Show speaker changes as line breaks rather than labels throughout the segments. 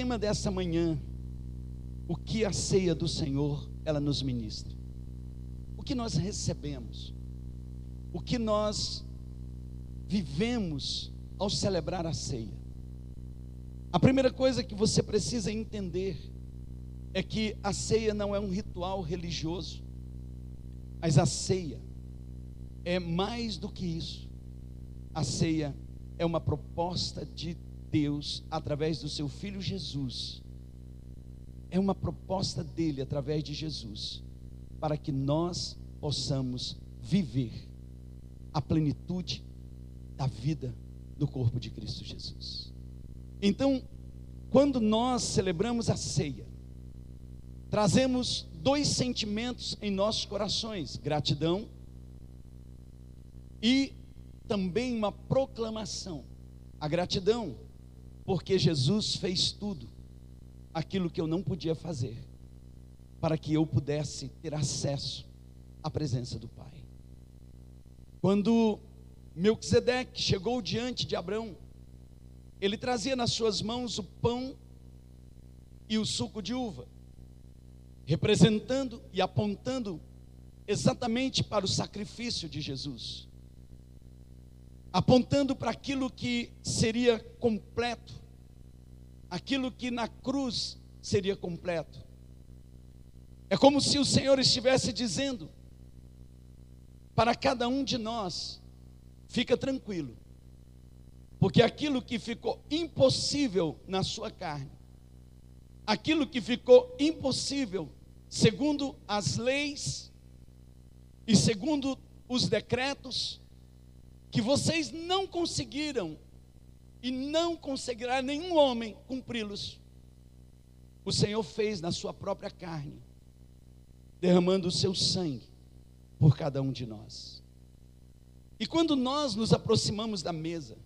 tema dessa manhã, o que a ceia do Senhor ela nos ministra. O que nós recebemos, o que nós vivemos ao celebrar a ceia. A primeira coisa que você precisa entender é que a ceia não é um ritual religioso, mas a ceia é mais do que isso. A ceia é uma proposta de Deus através do seu filho Jesus. É uma proposta dele através de Jesus para que nós possamos viver a plenitude da vida do corpo de Cristo Jesus. Então, quando nós celebramos a ceia, trazemos dois sentimentos em nossos corações: gratidão e também uma proclamação. A gratidão, porque Jesus fez tudo aquilo que eu não podia fazer, para que eu pudesse ter acesso à presença do Pai. Quando Melquisedeque chegou diante de Abraão, ele trazia nas suas mãos o pão e o suco de uva, representando e apontando exatamente para o sacrifício de Jesus, apontando para aquilo que seria completo, aquilo que na cruz seria completo. É como se o Senhor estivesse dizendo para cada um de nós: fica tranquilo, porque aquilo que ficou impossível na sua carne, aquilo que ficou impossível segundo as leis e segundo os decretos, que vocês não conseguiram e não conseguirá nenhum homem cumpri-los. O Senhor fez na sua própria carne, derramando o seu sangue por cada um de nós. E quando nós nos aproximamos da mesa,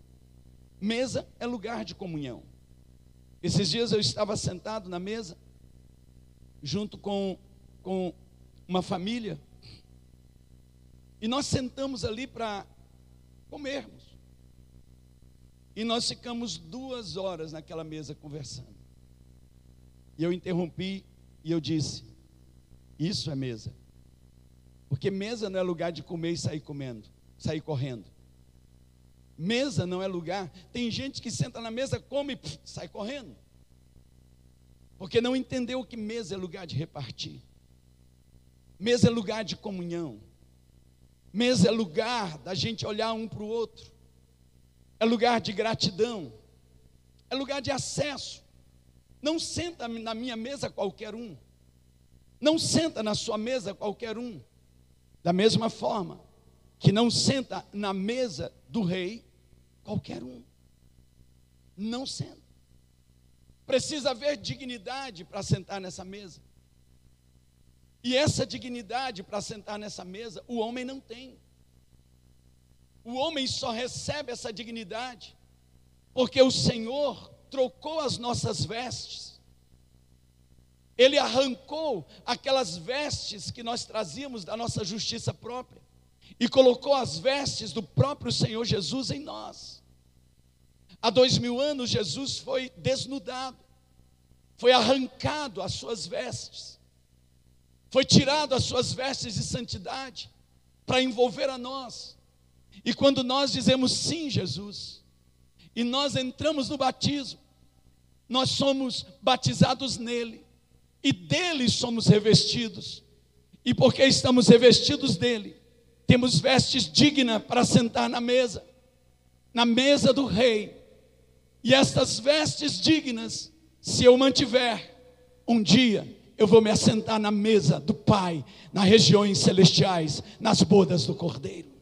mesa é lugar de comunhão. Esses dias eu estava sentado na mesa, junto com, com uma família, e nós sentamos ali para comermos. E nós ficamos duas horas naquela mesa conversando. E eu interrompi e eu disse: Isso é mesa. Porque mesa não é lugar de comer e sair comendo, sair correndo. Mesa não é lugar. Tem gente que senta na mesa, come e sai correndo. Porque não entendeu que mesa é lugar de repartir. Mesa é lugar de comunhão. Mesa é lugar da gente olhar um para o outro é lugar de gratidão, é lugar de acesso. Não senta na minha mesa qualquer um, não senta na sua mesa qualquer um. Da mesma forma que não senta na mesa do rei qualquer um. Não senta. Precisa haver dignidade para sentar nessa mesa. E essa dignidade para sentar nessa mesa, o homem não tem. O homem só recebe essa dignidade porque o Senhor trocou as nossas vestes. Ele arrancou aquelas vestes que nós trazíamos da nossa justiça própria e colocou as vestes do próprio Senhor Jesus em nós. Há dois mil anos, Jesus foi desnudado, foi arrancado as suas vestes, foi tirado as suas vestes de santidade para envolver a nós. E quando nós dizemos sim, Jesus, e nós entramos no batismo, nós somos batizados nele, e dele somos revestidos. E porque estamos revestidos dele, temos vestes dignas para sentar na mesa, na mesa do rei. E estas vestes dignas, se eu mantiver, um dia eu vou me assentar na mesa do Pai, nas regiões celestiais, nas bodas do Cordeiro.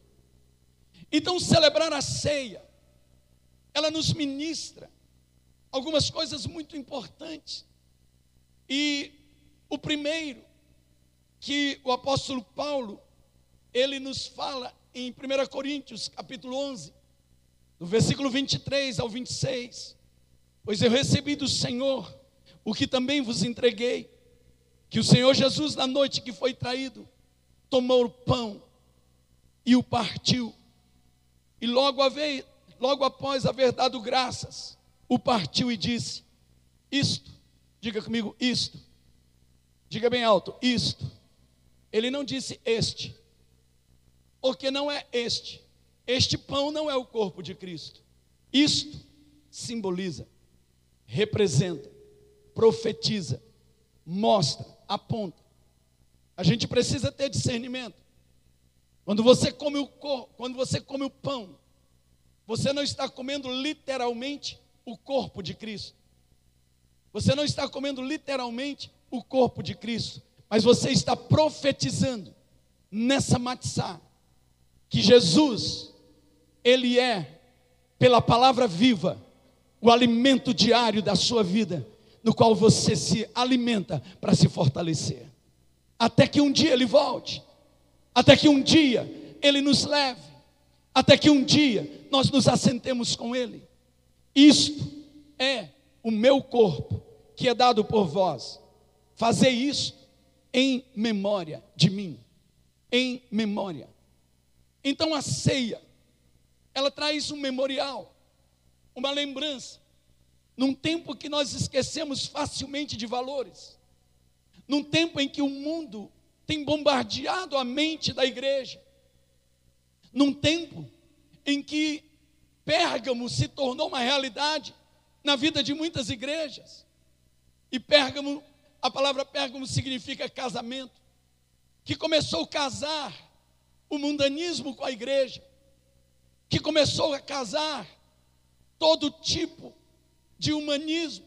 Então, celebrar a ceia, ela nos ministra algumas coisas muito importantes. E o primeiro, que o apóstolo Paulo, ele nos fala em 1 Coríntios, capítulo 11, do versículo 23 ao 26. Pois eu recebi do Senhor o que também vos entreguei, que o Senhor Jesus, na noite que foi traído, tomou o pão e o partiu e logo, logo após haver dado graças, o partiu e disse: isto, diga comigo, isto. Diga bem alto, isto. Ele não disse este, porque não é este. Este pão não é o corpo de Cristo. Isto simboliza, representa, profetiza, mostra, aponta. A gente precisa ter discernimento. Quando você come o corpo, quando você come o pão, você não está comendo literalmente o corpo de Cristo. Você não está comendo literalmente o corpo de Cristo, mas você está profetizando nessa matzá que Jesus ele é pela palavra viva o alimento diário da sua vida, no qual você se alimenta para se fortalecer. Até que um dia ele volte, até que um dia ele nos leve, até que um dia nós nos assentemos com ele. Isto é o meu corpo que é dado por vós. Fazer isso em memória de mim, em memória. Então a ceia, ela traz um memorial, uma lembrança, num tempo que nós esquecemos facilmente de valores, num tempo em que o mundo tem bombardeado a mente da igreja, num tempo em que Pérgamo se tornou uma realidade na vida de muitas igrejas. E Pérgamo, a palavra Pérgamo significa casamento, que começou a casar o mundanismo com a igreja, que começou a casar todo tipo de humanismo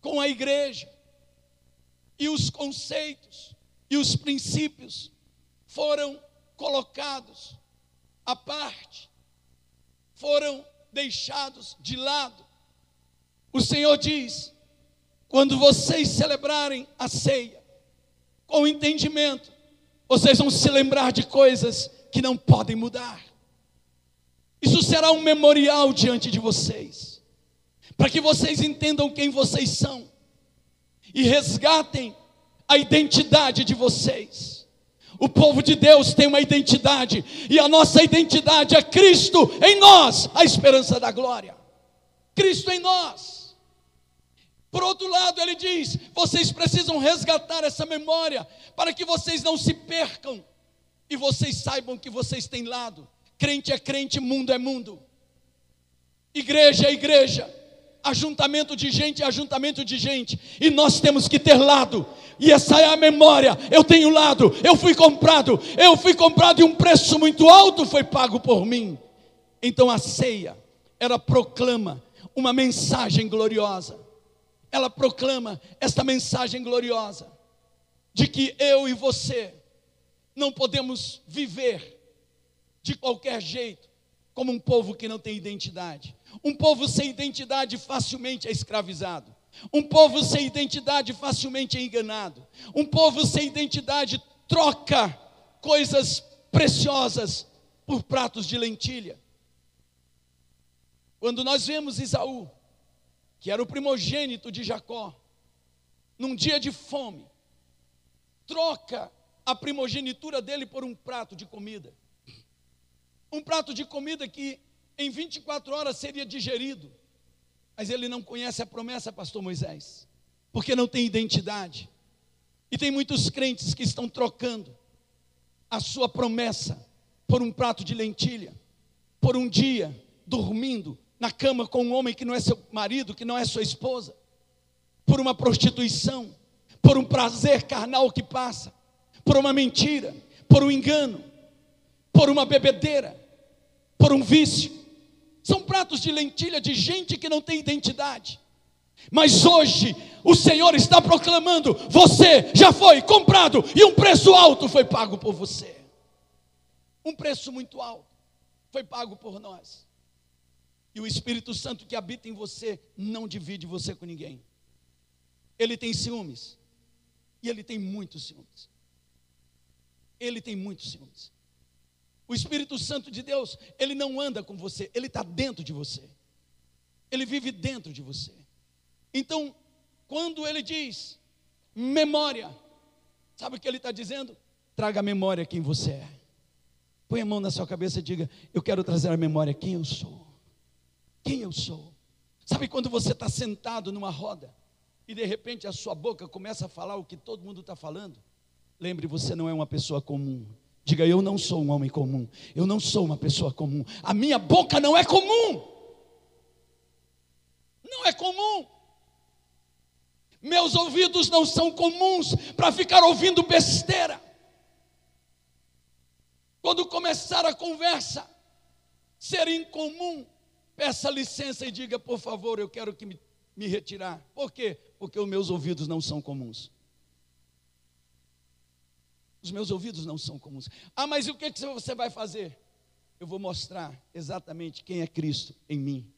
com a igreja. E os conceitos e os princípios foram colocados à parte, foram deixados de lado. O Senhor diz: quando vocês celebrarem a ceia, com entendimento, vocês vão se lembrar de coisas que não podem mudar. Isso será um memorial diante de vocês, para que vocês entendam quem vocês são e resgatem a identidade de vocês. O povo de Deus tem uma identidade, e a nossa identidade é Cristo em nós, a esperança da glória. Cristo em nós. Por outro lado, ele diz: vocês precisam resgatar essa memória, para que vocês não se percam e vocês saibam que vocês têm lado. Crente é crente, mundo é mundo. Igreja é igreja ajuntamento de gente é ajuntamento de gente, e nós temos que ter lado, e essa é a memória. Eu tenho lado, eu fui comprado, eu fui comprado e um preço muito alto foi pago por mim. Então a ceia, ela proclama uma mensagem gloriosa, ela proclama esta mensagem gloriosa, de que eu e você não podemos viver de qualquer jeito, como um povo que não tem identidade. Um povo sem identidade facilmente é escravizado. Um povo sem identidade facilmente é enganado. Um povo sem identidade troca coisas preciosas por pratos de lentilha. Quando nós vemos Isaú, que era o primogênito de Jacó, num dia de fome, troca a primogenitura dele por um prato de comida. Um prato de comida que em 24 horas seria digerido. Mas ele não conhece a promessa, pastor Moisés, porque não tem identidade. E tem muitos crentes que estão trocando a sua promessa por um prato de lentilha, por um dia dormindo na cama com um homem que não é seu marido, que não é sua esposa, por uma prostituição, por um prazer carnal que passa, por uma mentira, por um engano, por uma bebedeira, por um vício. São pratos de lentilha de gente que não tem identidade. Mas hoje o Senhor está proclamando: você já foi comprado e um preço alto foi pago por você. Um preço muito alto foi pago por nós. E o Espírito Santo que habita em você não divide você com ninguém. Ele tem ciúmes. E ele tem muitos ciúmes. Ele tem muitos ciúmes. O Espírito Santo de Deus, ele não anda com você, ele está dentro de você. Ele vive dentro de você. Então, quando ele diz memória, sabe o que ele está dizendo? Traga a memória quem você é. Põe a mão na sua cabeça e diga: Eu quero trazer a memória quem eu sou. Quem eu sou. Sabe quando você está sentado numa roda e de repente a sua boca começa a falar o que todo mundo está falando? Lembre, você não é uma pessoa comum. Diga, eu não sou um homem comum. Eu não sou uma pessoa comum. A minha boca não é comum. Não é comum. Meus ouvidos não são comuns para ficar ouvindo besteira. Quando começar a conversa ser incomum, peça licença e diga, por favor, eu quero que me, me retirar. Por quê? Porque os meus ouvidos não são comuns. Os meus ouvidos não são comuns. Ah, mas e o que você vai fazer? Eu vou mostrar exatamente quem é Cristo em mim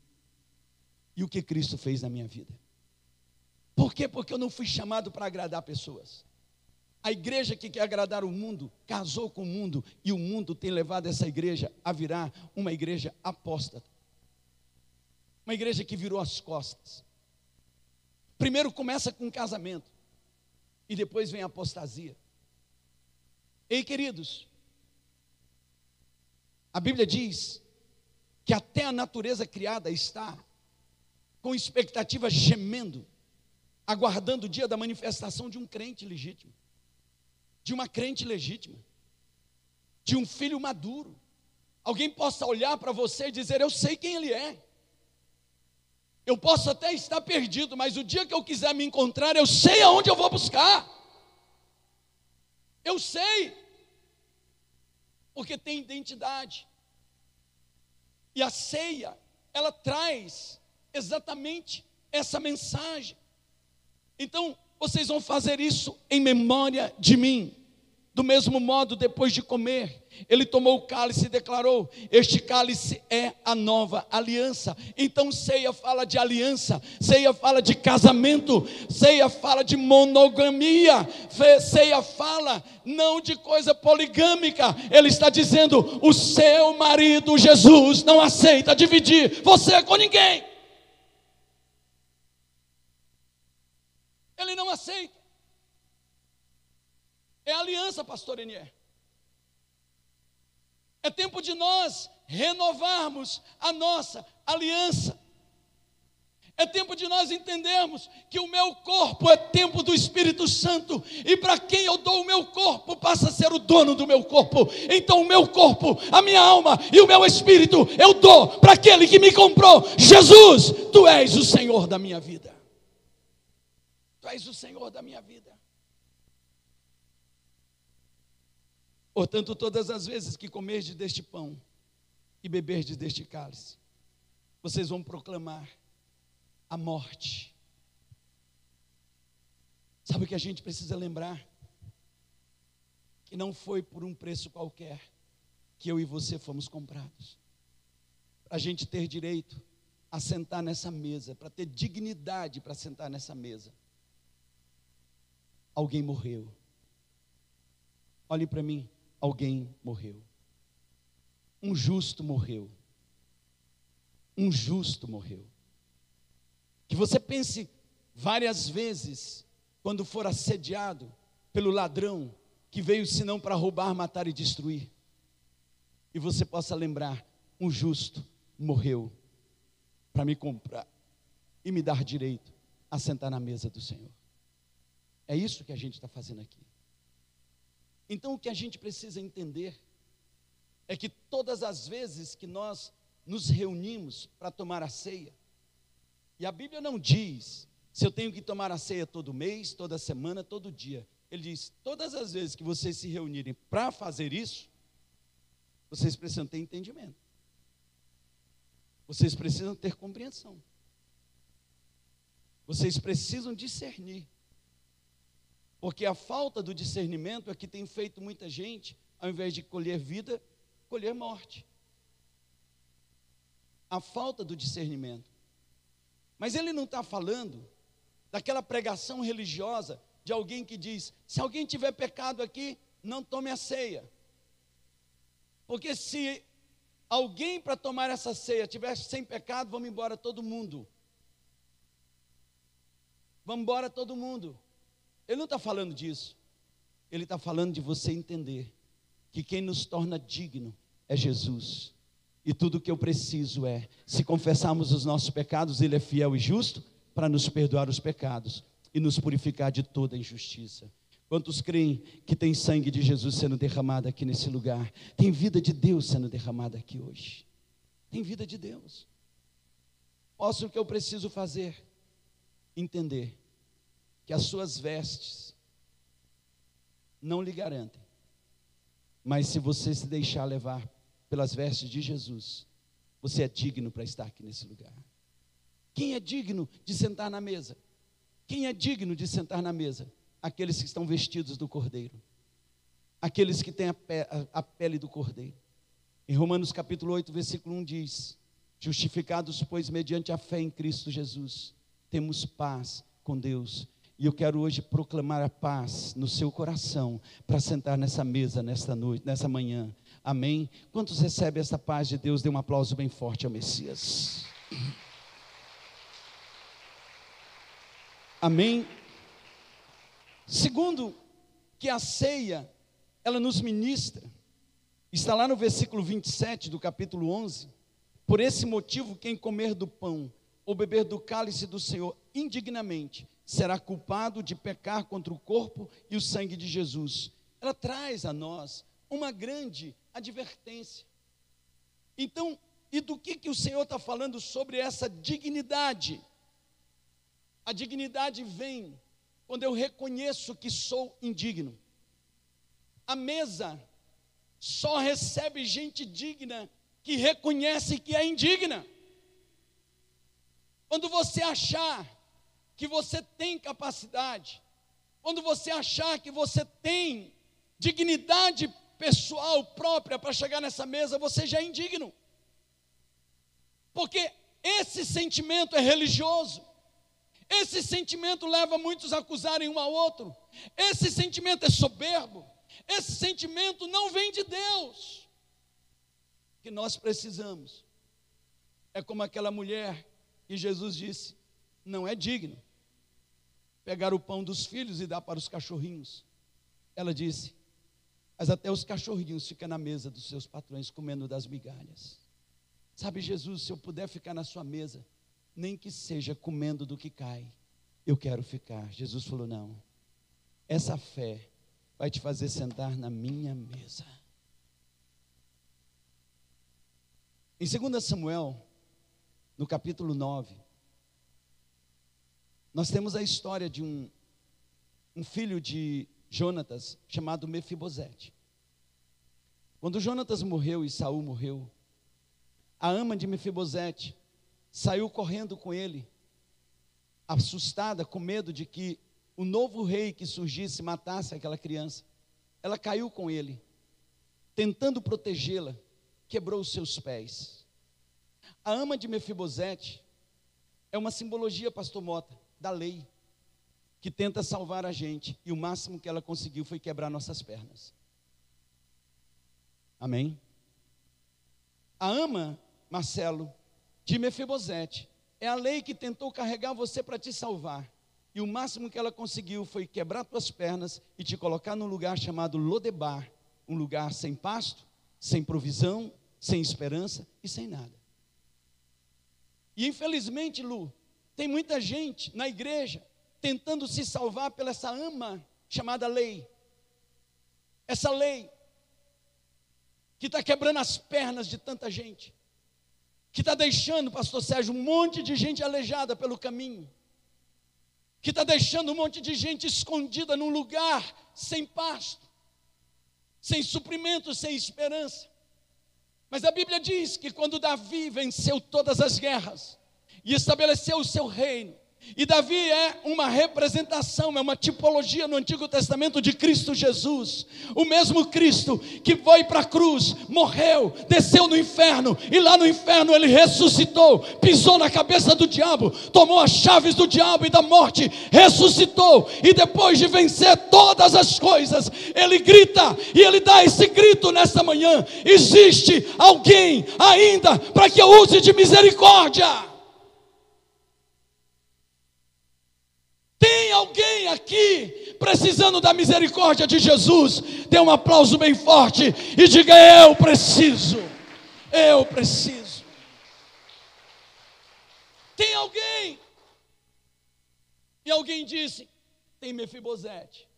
e o que Cristo fez na minha vida. Por quê? Porque eu não fui chamado para agradar pessoas. A igreja que quer agradar o mundo casou com o mundo e o mundo tem levado essa igreja a virar uma igreja apóstata. Uma igreja que virou as costas. Primeiro começa com casamento e depois vem a apostasia. Ei, queridos, a Bíblia diz que até a natureza criada está com expectativa gemendo aguardando o dia da manifestação de um crente legítimo, de uma crente legítima, de um filho maduro. Alguém possa olhar para você e dizer: Eu sei quem ele é. Eu posso até estar perdido, mas o dia que eu quiser me encontrar, eu sei aonde eu vou buscar. Eu sei. Porque tem identidade. E a ceia, ela traz exatamente essa mensagem. Então, vocês vão fazer isso em memória de mim. Do mesmo modo, depois de comer, ele tomou o cálice e declarou: Este cálice é a nova aliança. Então, ceia fala de aliança, ceia fala de casamento, ceia fala de monogamia, ceia fala não de coisa poligâmica. Ele está dizendo: O seu marido Jesus não aceita dividir você com ninguém. Ele não aceita. É aliança, pastor Enier. É tempo de nós renovarmos a nossa aliança. É tempo de nós entendermos que o meu corpo é templo do Espírito Santo, e para quem eu dou o meu corpo, passa a ser o dono do meu corpo. Então, o meu corpo, a minha alma e o meu espírito, eu dou para aquele que me comprou. Jesus, tu és o Senhor da minha vida. Tu és o Senhor da minha vida. Portanto, todas as vezes que comerdes deste pão e beberdes deste cálice, vocês vão proclamar a morte. Sabe o que a gente precisa lembrar? Que não foi por um preço qualquer que eu e você fomos comprados. Para a gente ter direito a sentar nessa mesa, para ter dignidade para sentar nessa mesa alguém morreu. Olhe para mim, alguém morreu. Um justo morreu. Um justo morreu. Que você pense várias vezes, quando for assediado pelo ladrão que veio senão para roubar, matar e destruir. E você possa lembrar: um justo morreu para me comprar e me dar direito a sentar na mesa do Senhor. É isso que a gente está fazendo aqui. Então, o que a gente precisa entender é que todas as vezes que nós nos reunimos para tomar a ceia, e a Bíblia não diz se eu tenho que tomar a ceia todo mês, toda semana, todo dia. Ele diz: todas as vezes que vocês se reunirem para fazer isso, vocês precisam ter entendimento. Vocês precisam ter compreensão. Vocês precisam discernir. Porque a falta do discernimento é que tem feito muita gente, ao invés de colher vida, colher morte. A falta do discernimento. Mas ele não está falando daquela pregação religiosa de alguém que diz: se alguém tiver pecado aqui, não tome a ceia. Porque se alguém para tomar essa ceia tivesse sem pecado, vamos embora todo mundo. Vamos embora todo mundo. Ele não está falando disso. Ele está falando de você entender que quem nos torna digno é Jesus. E tudo o que eu preciso é, se confessarmos os nossos pecados, Ele é fiel e justo para nos perdoar os pecados e nos purificar de toda injustiça. Quantos creem que tem sangue de Jesus sendo derramado aqui nesse lugar? Tem vida de Deus sendo derramada aqui hoje. Tem vida de Deus. Posso o que eu preciso fazer? Entender que as suas vestes não lhe garantem. Mas se você se deixar levar pelas vestes de Jesus, você é digno para estar aqui nesse lugar. Quem é digno de sentar na mesa? Quem é digno de sentar na mesa? Aqueles que estão vestidos do cordeiro, aqueles que têm a, pe a pele do cordeiro. Em Romanos capítulo 8, versículo 1 diz: Justificados, pois, mediante a fé em Cristo Jesus, temos paz com Deus. E eu quero hoje proclamar a paz no seu coração para sentar nessa mesa nesta noite, nessa manhã. Amém? Quantos recebem essa paz de Deus? Dê um aplauso bem forte ao Messias. Amém? Segundo, que a ceia, ela nos ministra. Está lá no versículo 27 do capítulo 11. Por esse motivo, quem comer do pão ou beber do cálice do Senhor indignamente será culpado de pecar contra o corpo e o sangue de Jesus. Ela traz a nós uma grande advertência. Então, e do que, que o Senhor está falando sobre essa dignidade? A dignidade vem quando eu reconheço que sou indigno. A mesa só recebe gente digna que reconhece que é indigna. Quando você achar que você tem capacidade, quando você achar que você tem dignidade pessoal própria para chegar nessa mesa, você já é indigno. Porque esse sentimento é religioso. Esse sentimento leva muitos a acusarem um ao outro. Esse sentimento é soberbo. Esse sentimento não vem de Deus. O que nós precisamos é como aquela mulher que Jesus disse: não é digno pegar o pão dos filhos e dar para os cachorrinhos. Ela disse: mas até os cachorrinhos ficam na mesa dos seus patrões comendo das migalhas. Sabe, Jesus, se eu puder ficar na sua mesa, nem que seja comendo do que cai, eu quero ficar. Jesus falou: não, essa fé vai te fazer sentar na minha mesa. Em 2 Samuel, no capítulo 9, nós temos a história de um, um filho de Jonatas chamado Mefibosete. Quando Jonatas morreu e Saul morreu, a ama de Mefibosete saiu correndo com ele, assustada, com medo de que o novo rei que surgisse matasse aquela criança. Ela caiu com ele, tentando protegê-la, quebrou os seus pés. A ama de Mefibosete é uma simbologia, pastor Mota, da lei, que tenta salvar a gente, e o máximo que ela conseguiu foi quebrar nossas pernas. Amém? A ama, Marcelo, de Mefibosete, é a lei que tentou carregar você para te salvar. E o máximo que ela conseguiu foi quebrar tuas pernas e te colocar num lugar chamado Lodebar, um lugar sem pasto, sem provisão, sem esperança e sem nada. E infelizmente, Lu, tem muita gente na igreja tentando se salvar pela essa ama chamada lei. Essa lei que está quebrando as pernas de tanta gente, que está deixando, pastor Sérgio, um monte de gente aleijada pelo caminho, que está deixando um monte de gente escondida num lugar sem pasto, sem suprimento, sem esperança. Mas a Bíblia diz que quando Davi venceu todas as guerras e estabeleceu o seu reino, e Davi é uma representação, é uma tipologia no Antigo Testamento de Cristo Jesus. O mesmo Cristo que foi para a cruz, morreu, desceu no inferno, e lá no inferno ele ressuscitou, pisou na cabeça do diabo, tomou as chaves do diabo e da morte, ressuscitou, e depois de vencer todas as coisas, ele grita, e ele dá esse grito nesta manhã: existe alguém ainda para que eu use de misericórdia. Tem alguém aqui precisando da misericórdia de Jesus? Dê um aplauso bem forte e diga: Eu preciso. Eu preciso. Tem alguém? E alguém disse: Tem Mefibosete.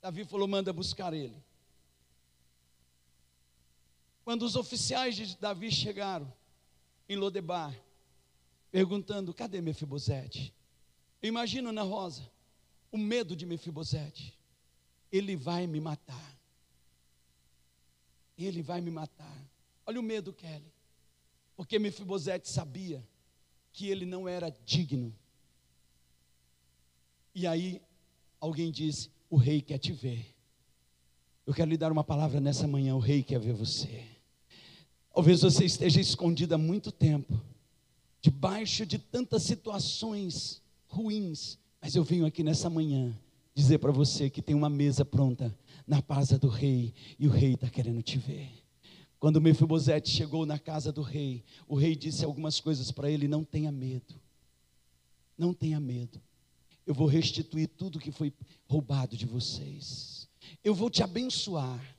Davi falou: Manda buscar ele. Quando os oficiais de Davi chegaram em Lodebar, perguntando: Cadê Mefibosete? Eu imagino na Rosa o medo de Mefibosete. Ele vai me matar. Ele vai me matar. Olha o medo, Kelly. Porque Mefibosete sabia que ele não era digno. E aí alguém disse: O rei quer te ver. Eu quero lhe dar uma palavra nessa manhã: o rei quer ver você. Talvez você esteja escondido há muito tempo, debaixo de tantas situações ruins, mas eu venho aqui nessa manhã dizer para você que tem uma mesa pronta na casa do rei e o rei está querendo te ver. Quando Mefibosete chegou na casa do rei, o rei disse algumas coisas para ele: não tenha medo, não tenha medo, eu vou restituir tudo que foi roubado de vocês, eu vou te abençoar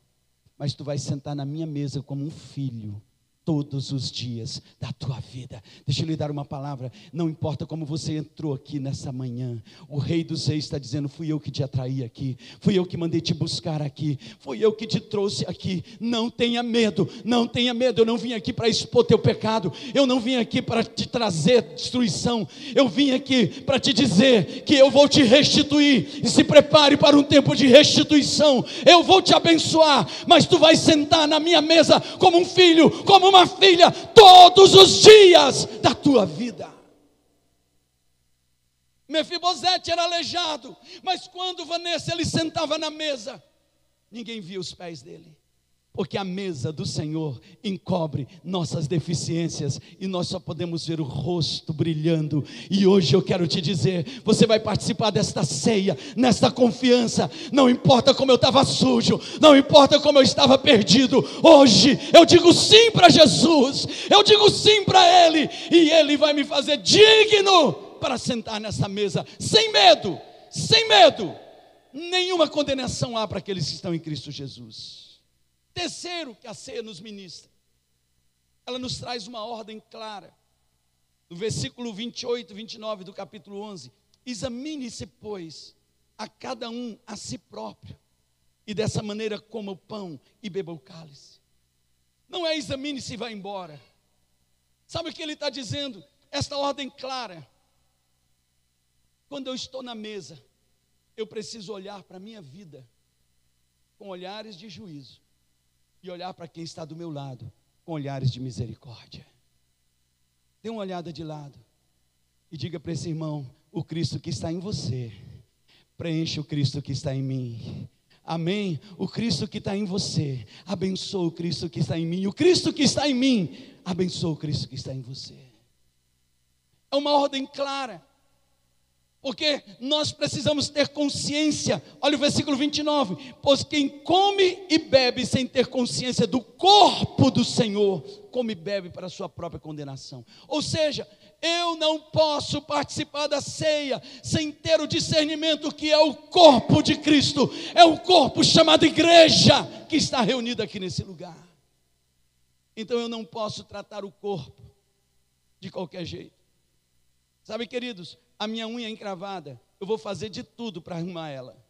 mas tu vais sentar na minha mesa como um filho todos os dias da tua vida. Deixa eu lhe dar uma palavra. Não importa como você entrou aqui nessa manhã, o Rei dos Reis está dizendo: fui eu que te atraí aqui, fui eu que mandei te buscar aqui, fui eu que te trouxe aqui. Não tenha medo, não tenha medo. Eu não vim aqui para expor teu pecado, eu não vim aqui para te trazer destruição, eu vim aqui para te dizer que eu vou te restituir. E se prepare para um tempo de restituição. Eu vou te abençoar, mas tu vais sentar na minha mesa como um filho, como uma uma filha todos os dias da tua vida. Mefibosete era aleijado, mas quando Vanessa ele sentava na mesa, ninguém via os pés dele porque a mesa do Senhor encobre nossas deficiências e nós só podemos ver o rosto brilhando. E hoje eu quero te dizer: você vai participar desta ceia, nesta confiança. Não importa como eu estava sujo, não importa como eu estava perdido. Hoje eu digo sim para Jesus, eu digo sim para Ele, e Ele vai me fazer digno para sentar nessa mesa, sem medo, sem medo. Nenhuma condenação há para aqueles que estão em Cristo Jesus. Terceiro, que a ceia nos ministra, ela nos traz uma ordem clara. No versículo 28, 29 do capítulo 11: Examine-se, pois, a cada um a si próprio, e dessa maneira coma o pão e beba o cálice. Não é examine-se e vá embora. Sabe o que ele está dizendo? Esta ordem clara. Quando eu estou na mesa, eu preciso olhar para a minha vida com olhares de juízo e olhar para quem está do meu lado com olhares de misericórdia. Dê uma olhada de lado e diga para esse irmão: o Cristo que está em você, preenche o Cristo que está em mim. Amém? O Cristo que está em você, abençoa o Cristo que está em mim. O Cristo que está em mim, abençoa o Cristo que está em você. É uma ordem clara porque nós precisamos ter consciência. Olha o versículo 29. Pois quem come e bebe sem ter consciência do corpo do Senhor, come e bebe para a sua própria condenação. Ou seja, eu não posso participar da ceia sem ter o discernimento que é o corpo de Cristo, é o corpo chamado igreja que está reunido aqui nesse lugar. Então eu não posso tratar o corpo de qualquer jeito. Sabe, queridos, a minha unha encravada, eu vou fazer de tudo para arrumar ela.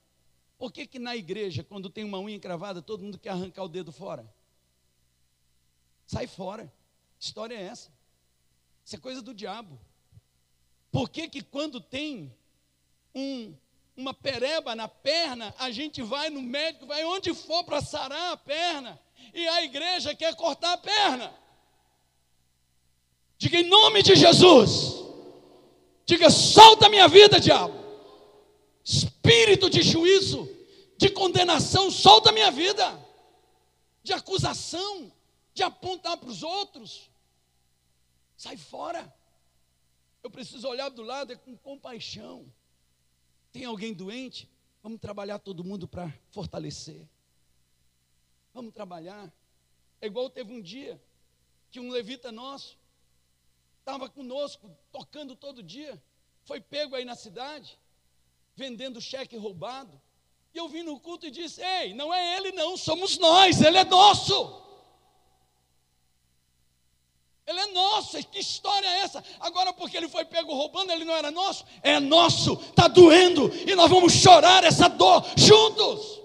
Por que, que na igreja, quando tem uma unha encravada, todo mundo quer arrancar o dedo fora? Sai fora. História é essa. Isso é coisa do diabo. Por que, que quando tem um, uma pereba na perna, a gente vai no médico, vai onde for para sarar a perna, e a igreja quer cortar a perna? Diga em nome de Jesus. Diga: solta a minha vida, diabo. Espírito de juízo, de condenação, solta a minha vida. De acusação, de apontar para os outros. Sai fora. Eu preciso olhar do lado é com compaixão. Tem alguém doente? Vamos trabalhar todo mundo para fortalecer. Vamos trabalhar. É igual teve um dia que um levita nosso estava conosco, tocando todo dia, foi pego aí na cidade, vendendo cheque roubado. E eu vim no culto e disse: Ei, não é ele, não, somos nós, ele é nosso. Ele é nosso. Que história é essa? Agora, porque ele foi pego roubando, ele não era nosso? É nosso. Está doendo. E nós vamos chorar essa dor juntos.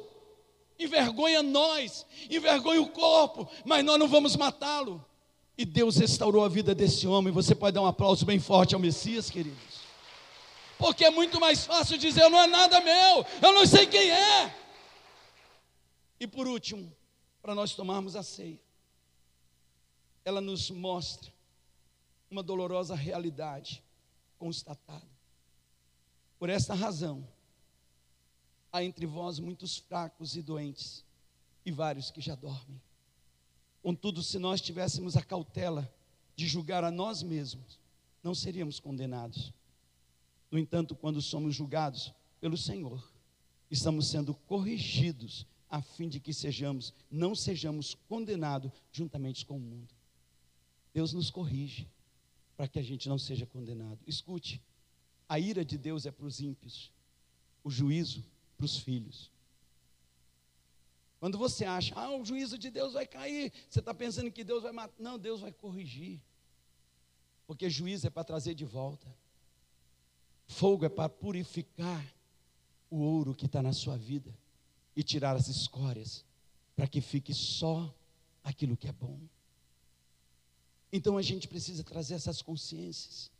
Envergonha nós, envergonha o corpo, mas nós não vamos matá-lo. E Deus restaurou a vida desse homem. Você pode dar um aplauso bem forte ao Messias, queridos. Porque é muito mais fácil dizer: não é nada meu, eu não sei quem é. E por último, para nós tomarmos a ceia ela nos mostra uma dolorosa realidade constatada. Por esta razão, há entre vós muitos fracos e doentes, e vários que já dormem. Contudo, se nós tivéssemos a cautela de julgar a nós mesmos, não seríamos condenados. No entanto, quando somos julgados pelo Senhor, estamos sendo corrigidos a fim de que sejamos, não sejamos condenados juntamente com o mundo. Deus nos corrige para que a gente não seja condenado. Escute, a ira de Deus é para os ímpios, o juízo para os filhos. Quando você acha, ah, o juízo de Deus vai cair, você está pensando que Deus vai matar. Não, Deus vai corrigir. Porque juízo é para trazer de volta. Fogo é para purificar o ouro que está na sua vida e tirar as escórias, para que fique só aquilo que é bom. Então a gente precisa trazer essas consciências.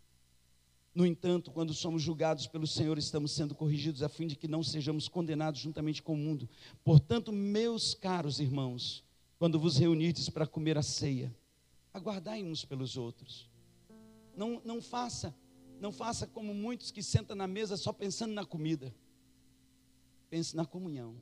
No entanto, quando somos julgados pelo Senhor, estamos sendo corrigidos a fim de que não sejamos condenados juntamente com o mundo. Portanto, meus caros irmãos, quando vos reunirdes para comer a ceia, aguardai uns pelos outros. Não, não faça, não faça como muitos que sentam na mesa só pensando na comida. Pense na comunhão.